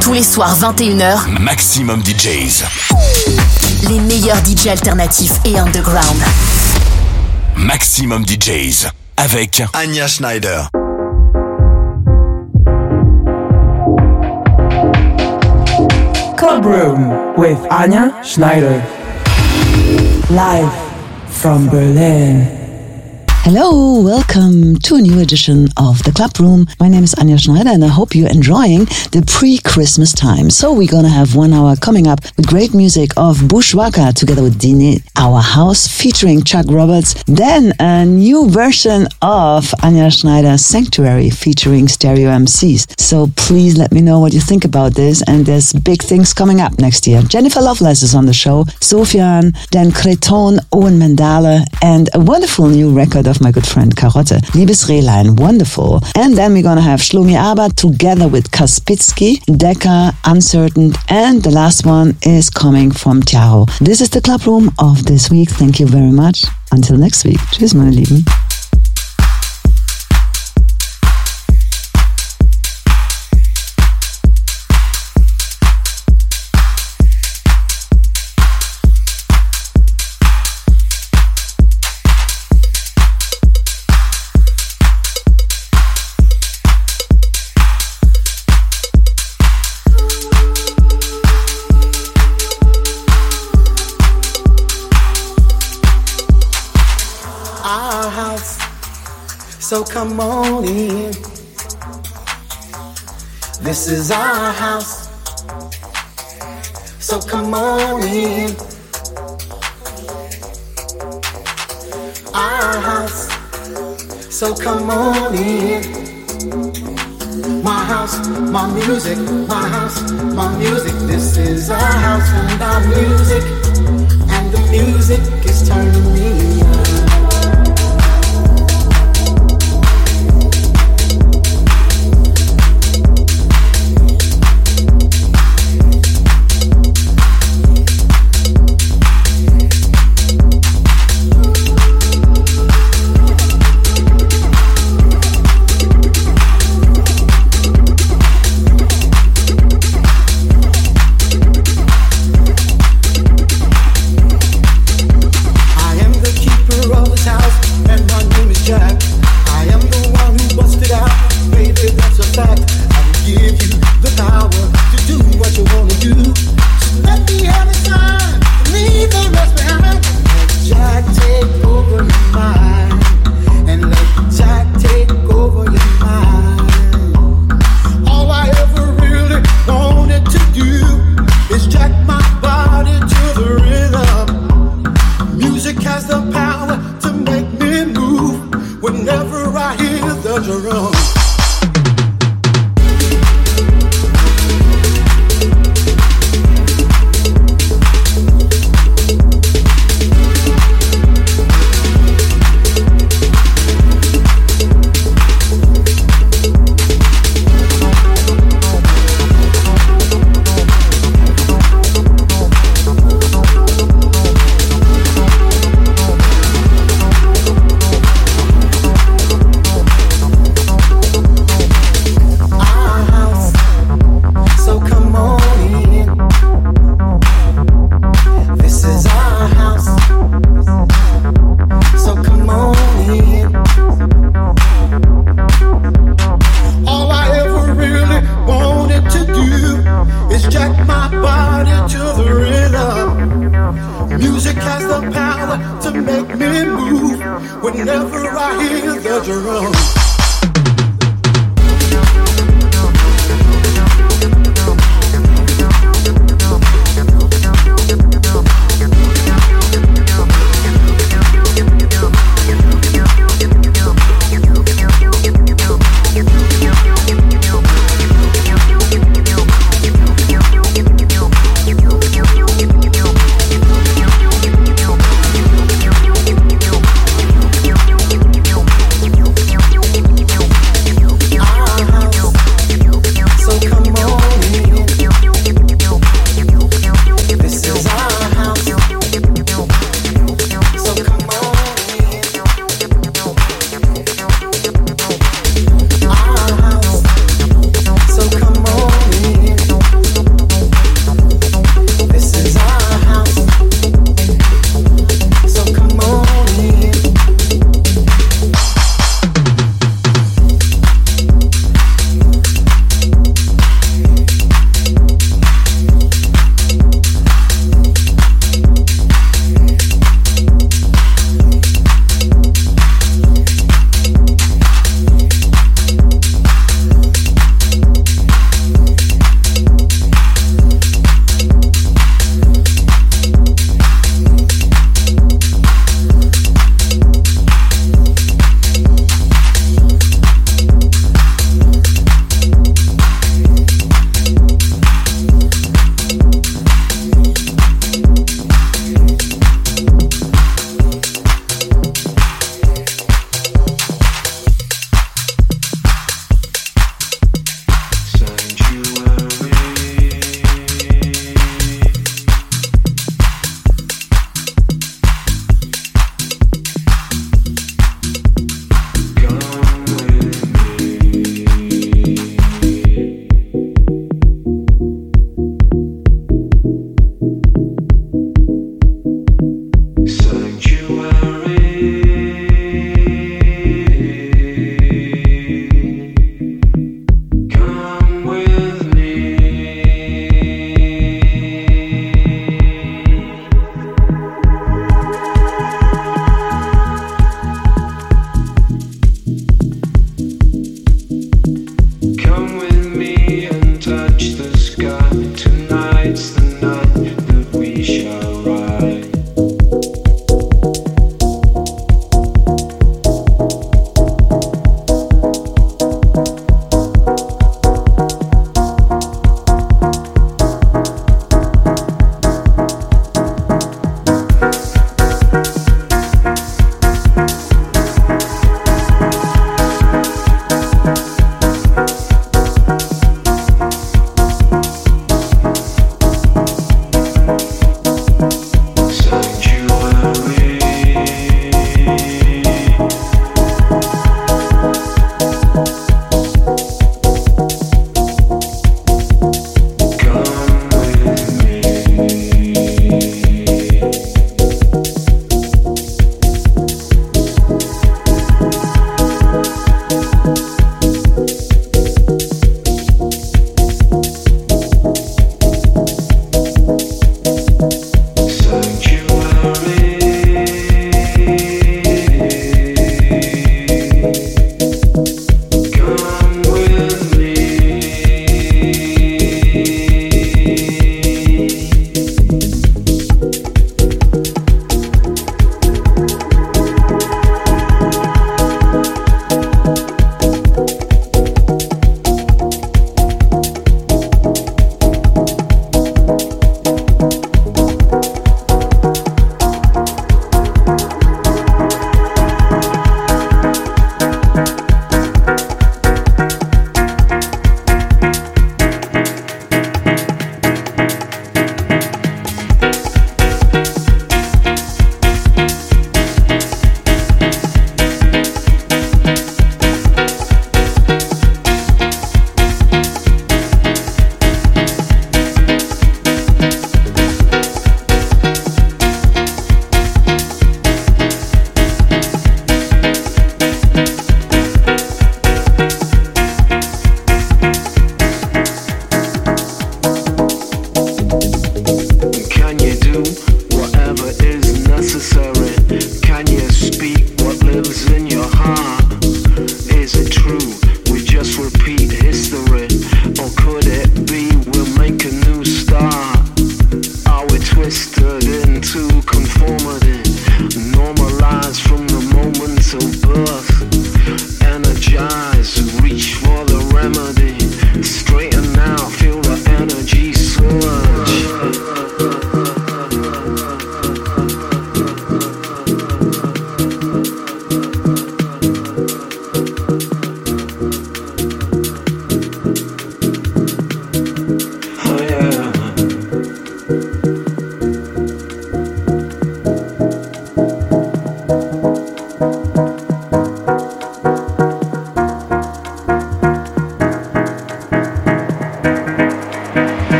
Tous les soirs 21h, Maximum DJs. Les meilleurs DJs alternatifs et underground. Maximum DJs avec Anya Schneider. Club Room with Anya Schneider. Live from Berlin. Hello, welcome to a new edition of the Club Room. My name is Anja Schneider and I hope you're enjoying the pre-Christmas time. So we're gonna have one hour coming up with great music of Bushwacka together with Dini, Our House featuring Chuck Roberts. Then a new version of Anja Schneider's Sanctuary featuring Stereo MCs. So please let me know what you think about this and there's big things coming up next year. Jennifer Loveless is on the show, Sofian, Dan Creton, Owen Mandala and a wonderful new record of my good friend Karotte. Liebes Rehlein, wonderful. And then we're gonna have Shlomi Aber together with Kaspitsky, Decca, Uncertain, and the last one is coming from Tiago. This is the club room of this week. Thank you very much. Until next week. Tschüss, meine Lieben. Come on in. This is our house. So come on in. Our house. So come on in. My house, my music, my house, my music. This is our house and our music. And the music is turning me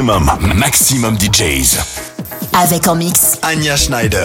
Maximum, maximum DJs. Avec en mix. Anya Schneider.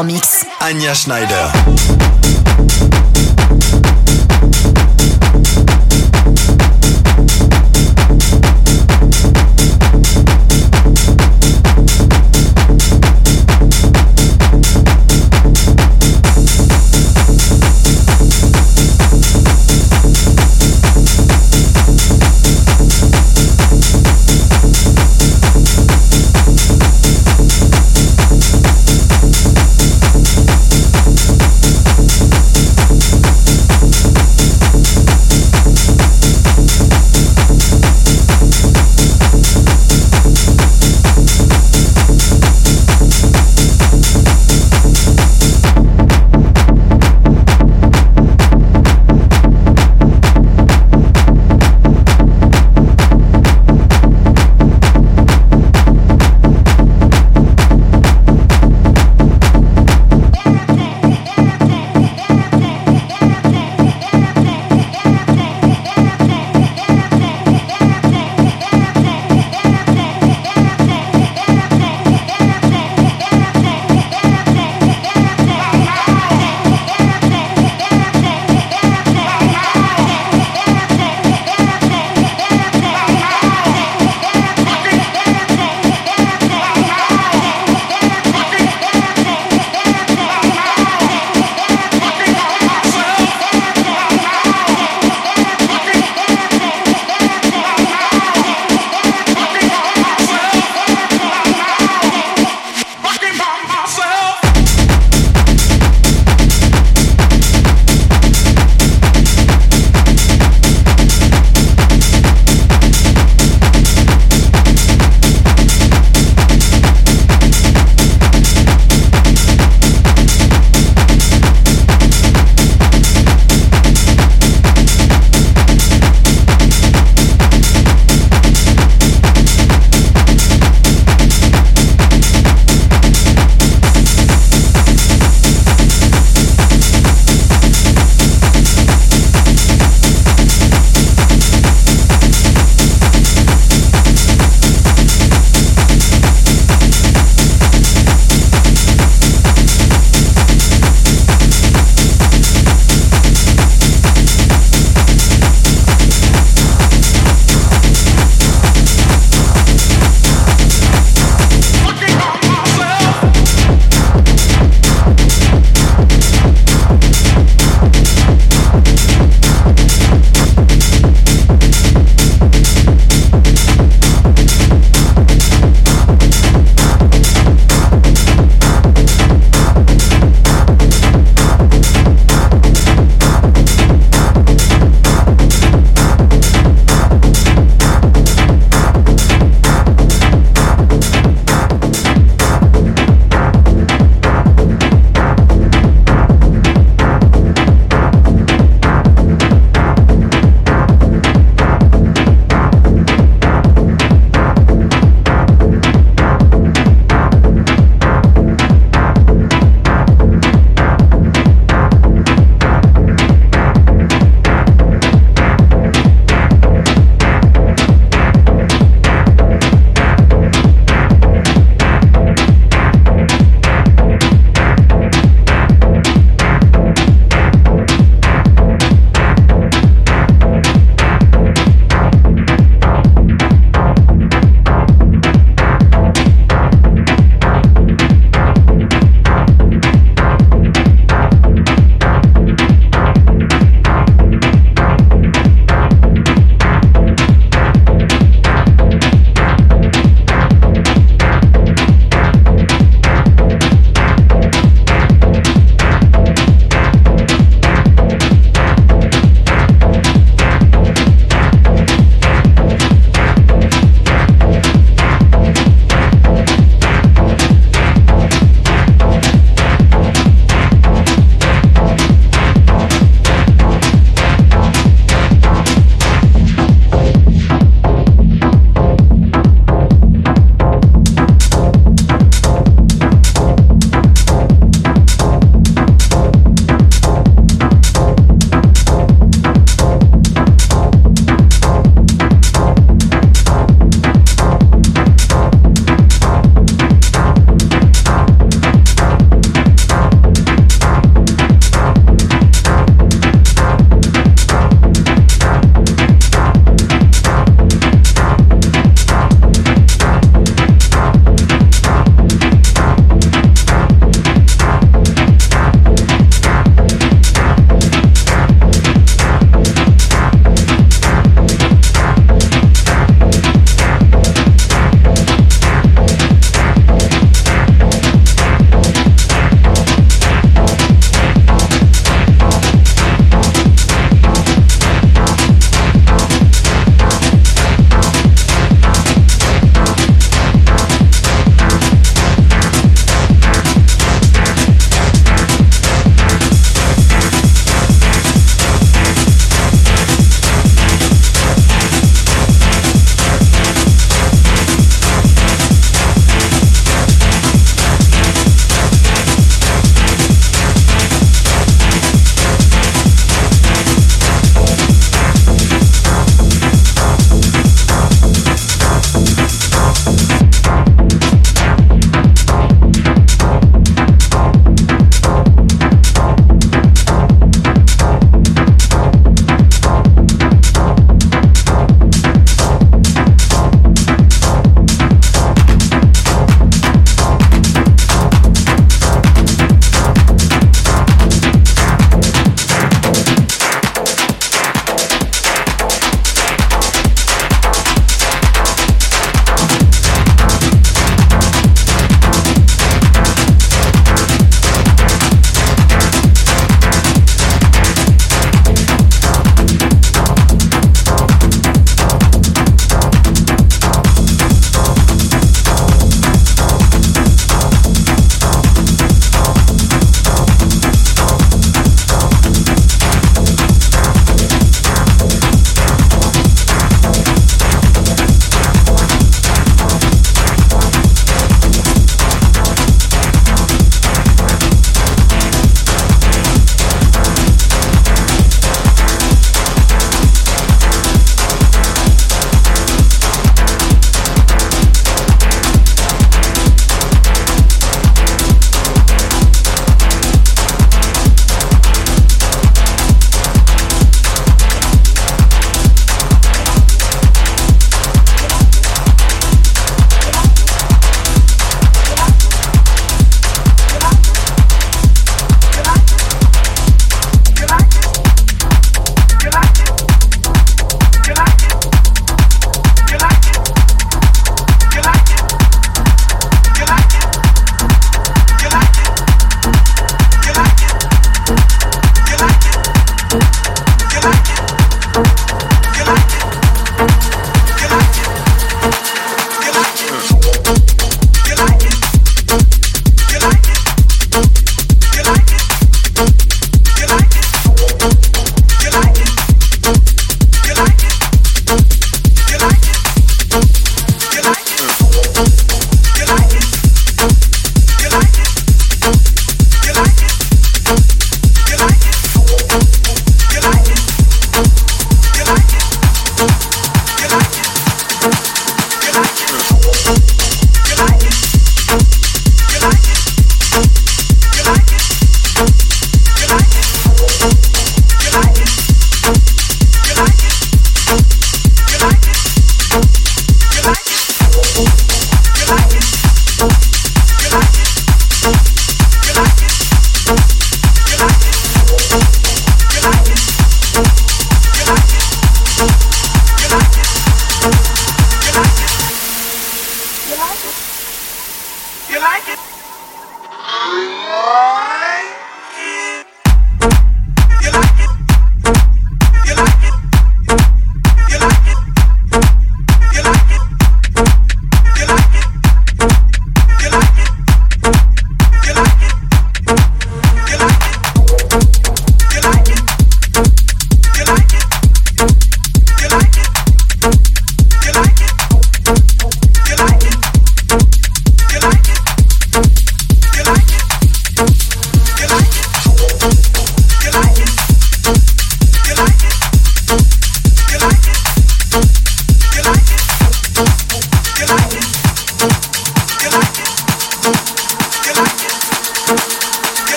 mix. Anya Schneider.